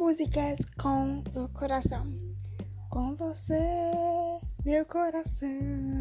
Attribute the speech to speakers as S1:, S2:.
S1: músicas com o coração. Com você, meu coração.